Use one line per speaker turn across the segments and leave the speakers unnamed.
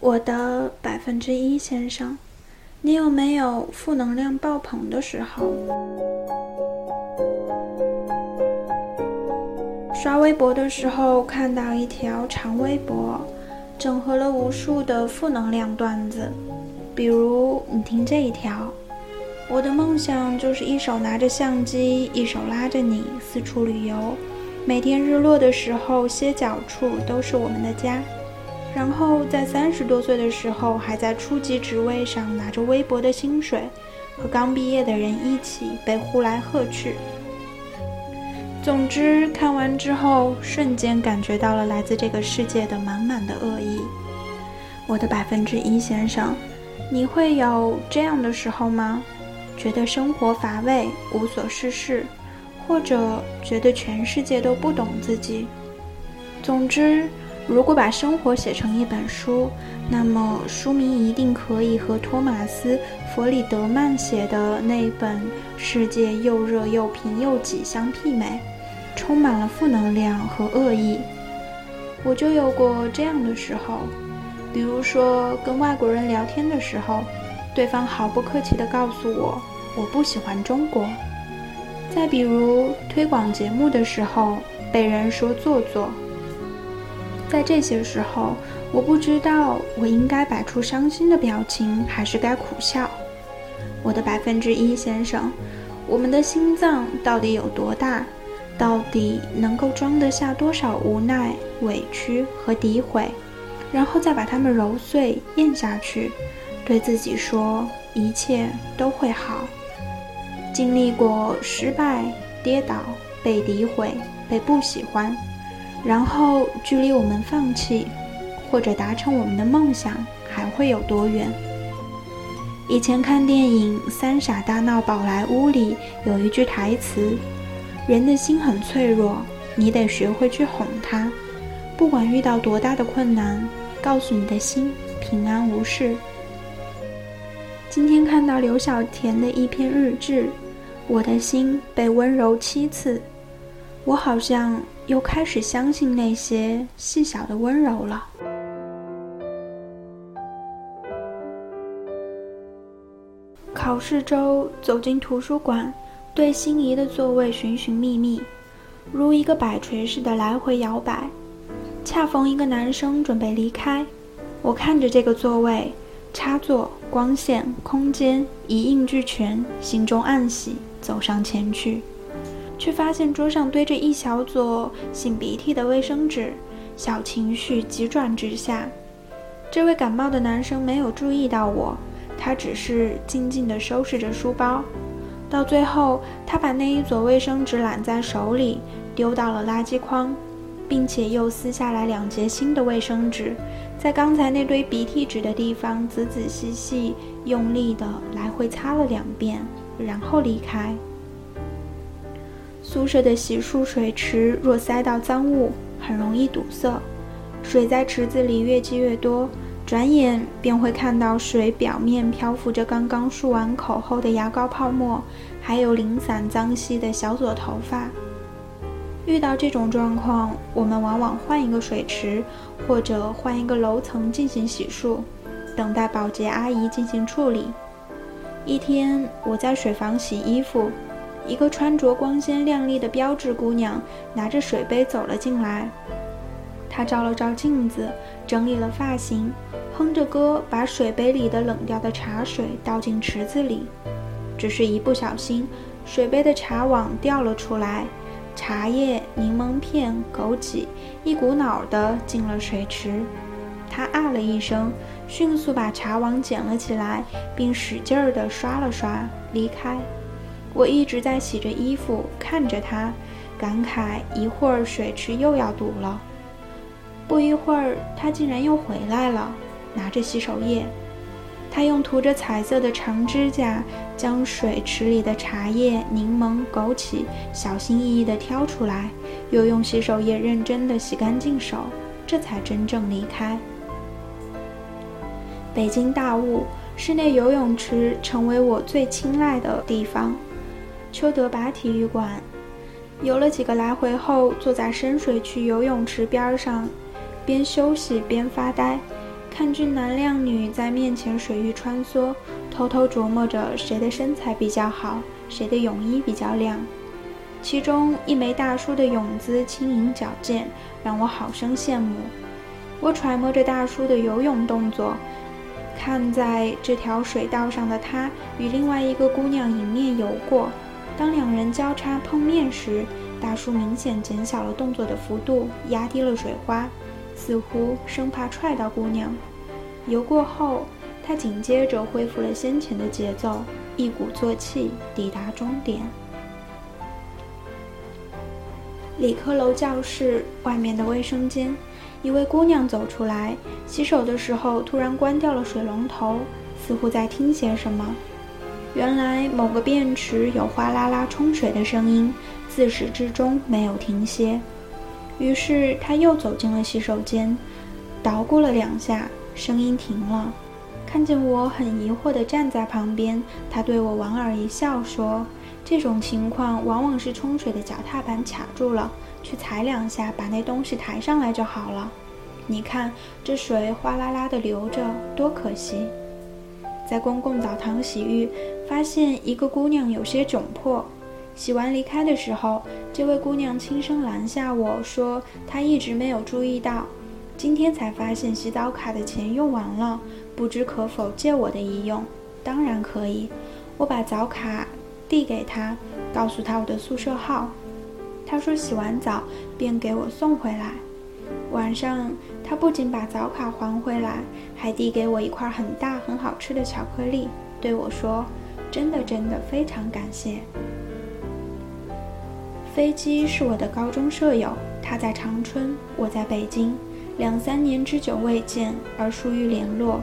我的百分之一先生，你有没有负能量爆棚的时候？刷微博的时候看到一条长微博，整合了无数的负能量段子，比如你听这一条：我的梦想就是一手拿着相机，一手拉着你四处旅游，每天日落的时候歇脚处都是我们的家。然后在三十多岁的时候，还在初级职位上拿着微薄的薪水，和刚毕业的人一起被呼来喝去。总之，看完之后，瞬间感觉到了来自这个世界的满满的恶意。我的百分之一先生，你会有这样的时候吗？觉得生活乏味、无所事事，或者觉得全世界都不懂自己？总之。如果把生活写成一本书，那么书名一定可以和托马斯·弗里德曼写的那本《世界又热又贫又挤》相媲美，充满了负能量和恶意。我就有过这样的时候，比如说跟外国人聊天的时候，对方毫不客气地告诉我我不喜欢中国；再比如推广节目的时候，被人说做作。在这些时候，我不知道我应该摆出伤心的表情，还是该苦笑。我的百分之一先生，我们的心脏到底有多大？到底能够装得下多少无奈、委屈和诋毁？然后再把它们揉碎、咽下去，对自己说一切都会好。经历过失败、跌倒、被诋毁、被不喜欢。然后，距离我们放弃或者达成我们的梦想还会有多远？以前看电影《三傻大闹宝莱坞》里有一句台词：“人的心很脆弱，你得学会去哄它。不管遇到多大的困难，告诉你的心平安无事。”今天看到刘小田的一篇日志，我的心被温柔七次，我好像。又开始相信那些细小的温柔了。考试周走进图书馆，对心仪的座位寻寻觅觅，如一个摆锤似的来回摇摆。恰逢一个男生准备离开，我看着这个座位，插座、光线、空间一应俱全，心中暗喜，走上前去。却发现桌上堆着一小撮擤鼻涕的卫生纸，小情绪急转直下。这位感冒的男生没有注意到我，他只是静静地收拾着书包。到最后，他把那一撮卫生纸揽在手里，丢到了垃圾筐，并且又撕下来两截新的卫生纸，在刚才那堆鼻涕纸的地方仔仔细细、用力地来回擦了两遍，然后离开。宿舍的洗漱水池若塞到脏物，很容易堵塞。水在池子里越积越多，转眼便会看到水表面漂浮着刚刚漱完口后的牙膏泡沫，还有零散脏兮的小撮头发。遇到这种状况，我们往往换一个水池，或者换一个楼层进行洗漱，等待保洁阿姨进行处理。一天，我在水房洗衣服。一个穿着光鲜亮丽的标致姑娘拿着水杯走了进来，她照了照镜子，整理了发型，哼着歌把水杯里的冷掉的茶水倒进池子里。只是一不小心，水杯的茶网掉了出来，茶叶、柠檬片、枸杞一股脑地进了水池。她啊了一声，迅速把茶网捡了起来，并使劲儿地刷了刷，离开。我一直在洗着衣服，看着他，感慨一会儿水池又要堵了。不一会儿，他竟然又回来了，拿着洗手液。他用涂着彩色的长指甲将水池里的茶叶、柠檬、枸杞小心翼翼地挑出来，又用洗手液认真地洗干净手，这才真正离开。北京大雾，室内游泳池成为我最青睐的地方。丘德拔体育馆，游了几个来回后，坐在深水区游泳池边上，边休息边发呆，看俊男靓女在面前水域穿梭，偷偷琢磨着谁的身材比较好，谁的泳衣比较亮。其中一枚大叔的泳姿轻盈矫健，让我好生羡慕。我揣摩着大叔的游泳动作，看在这条水道上的他与另外一个姑娘迎面游过。当两人交叉碰面时，大叔明显减小了动作的幅度，压低了水花，似乎生怕踹到姑娘。游过后，他紧接着恢复了先前的节奏，一鼓作气抵达终点。理科楼教室外面的卫生间，一位姑娘走出来，洗手的时候突然关掉了水龙头，似乎在听些什么。原来某个便池有哗啦啦冲水的声音，自始至终没有停歇。于是他又走进了洗手间，捣鼓了两下，声音停了。看见我很疑惑地站在旁边，他对我莞尔一笑说。这种情况往往是冲水的脚踏板卡住了，去踩两下，把那东西抬上来就好了。你看这水哗啦啦地流着，多可惜！在公共澡堂洗浴，发现一个姑娘有些窘迫。洗完离开的时候，这位姑娘轻声拦下我说：“她一直没有注意到，今天才发现洗澡卡的钱用完了，不知可否借我的一用？”“当然可以。”我把澡卡。递给她，告诉她我的宿舍号。她说洗完澡便给我送回来。晚上，她不仅把澡卡还回来，还递给我一块很大很好吃的巧克力，对我说：“真的真的非常感谢。”飞机是我的高中舍友，他在长春，我在北京，两三年之久未见而疏于联络。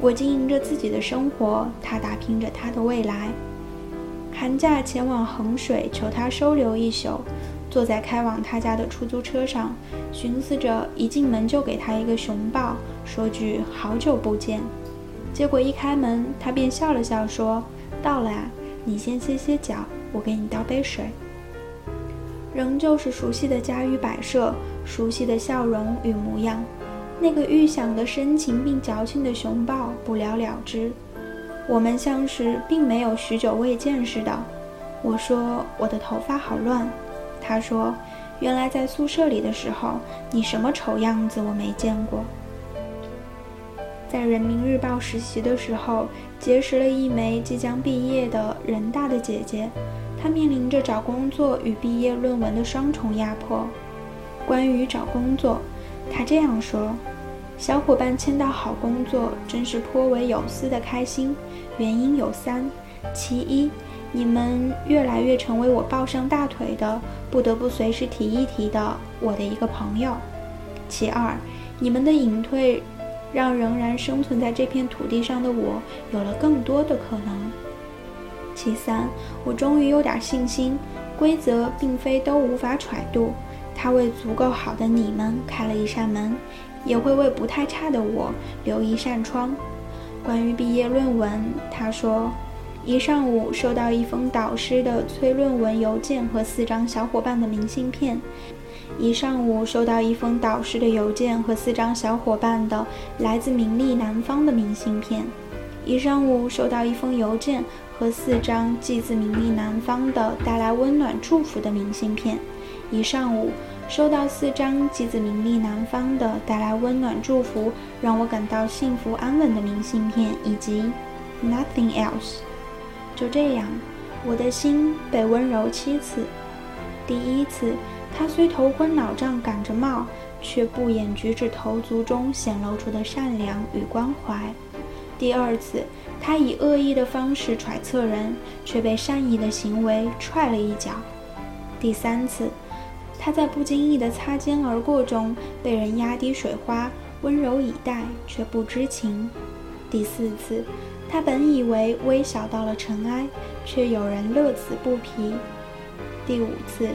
我经营着自己的生活，他打拼着他的未来。寒假前往衡水求他收留一宿，坐在开往他家的出租车上，寻思着一进门就给他一个熊抱，说句好久不见。结果一开门，他便笑了笑说：“到了呀，你先歇歇脚，我给你倒杯水。”仍旧是熟悉的家与摆设，熟悉的笑容与模样，那个预想的深情并矫情的熊抱不了了之。我们像是并没有许久未见似的。我说我的头发好乱，他说原来在宿舍里的时候你什么丑样子我没见过。在人民日报实习的时候，结识了一枚即将毕业的人大的姐姐，她面临着找工作与毕业论文的双重压迫。关于找工作，她这样说。小伙伴签到好工作，真是颇为有私的开心。原因有三：其一，你们越来越成为我抱上大腿的，不得不随时提一提的我的一个朋友；其二，你们的隐退，让仍然生存在这片土地上的我有了更多的可能；其三，我终于有点信心，规则并非都无法揣度，它为足够好的你们开了一扇门。也会为不太差的我留一扇窗。关于毕业论文，他说，一上午收到一封导师的催论文邮件和四张小伙伴的明信片。一上午收到一封导师的邮件和四张小伙伴的来自名利南方的明信片。一上午收到一封邮件和四张寄自名利南方的带来温暖祝福的明信片。一上午。收到四张寄自名利南方的带来温暖祝福，让我感到幸福安稳的明信片，以及 nothing else。就这样，我的心被温柔七次。第一次，他虽头昏脑胀赶着冒，却不掩举止投足中显露出的善良与关怀；第二次，他以恶意的方式揣测人，却被善意的行为踹了一脚；第三次。他在不经意的擦肩而过中，被人压低水花，温柔以待，却不知情。第四次，他本以为微小到了尘埃，却有人乐此不疲。第五次，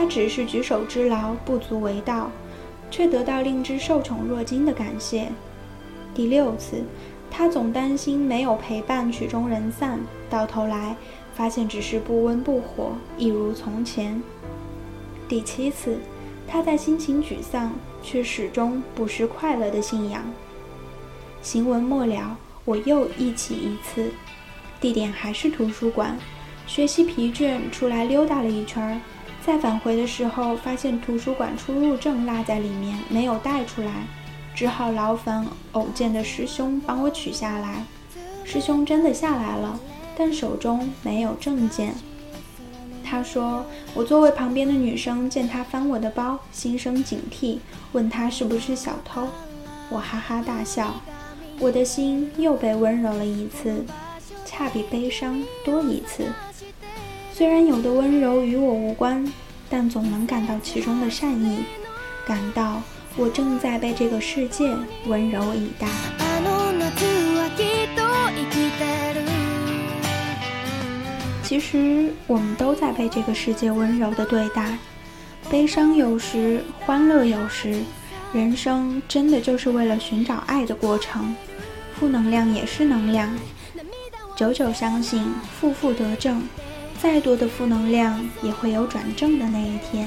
他只是举手之劳，不足为道，却得到令之受宠若惊的感谢。第六次，他总担心没有陪伴，曲终人散，到头来发现只是不温不火，一如从前。第七次，他在心情沮丧却始终不失快乐的信仰。行文末了，我又忆起一次，地点还是图书馆。学习疲倦，出来溜达了一圈儿。再返回的时候，发现图书馆出入证落在里面，没有带出来，只好劳烦偶见的师兄帮我取下来。师兄真的下来了，但手中没有证件。他说：“我座位旁边的女生见他翻我的包，心生警惕，问他是不是小偷。”我哈哈大笑，我的心又被温柔了一次，恰比悲伤多一次。虽然有的温柔与我无关，但总能感到其中的善意，感到我正在被这个世界温柔以待。其实我们都在被这个世界温柔的对待，悲伤有时，欢乐有时，人生真的就是为了寻找爱的过程。负能量也是能量，久久相信，负负得正，再多的负能量也会有转正的那一天。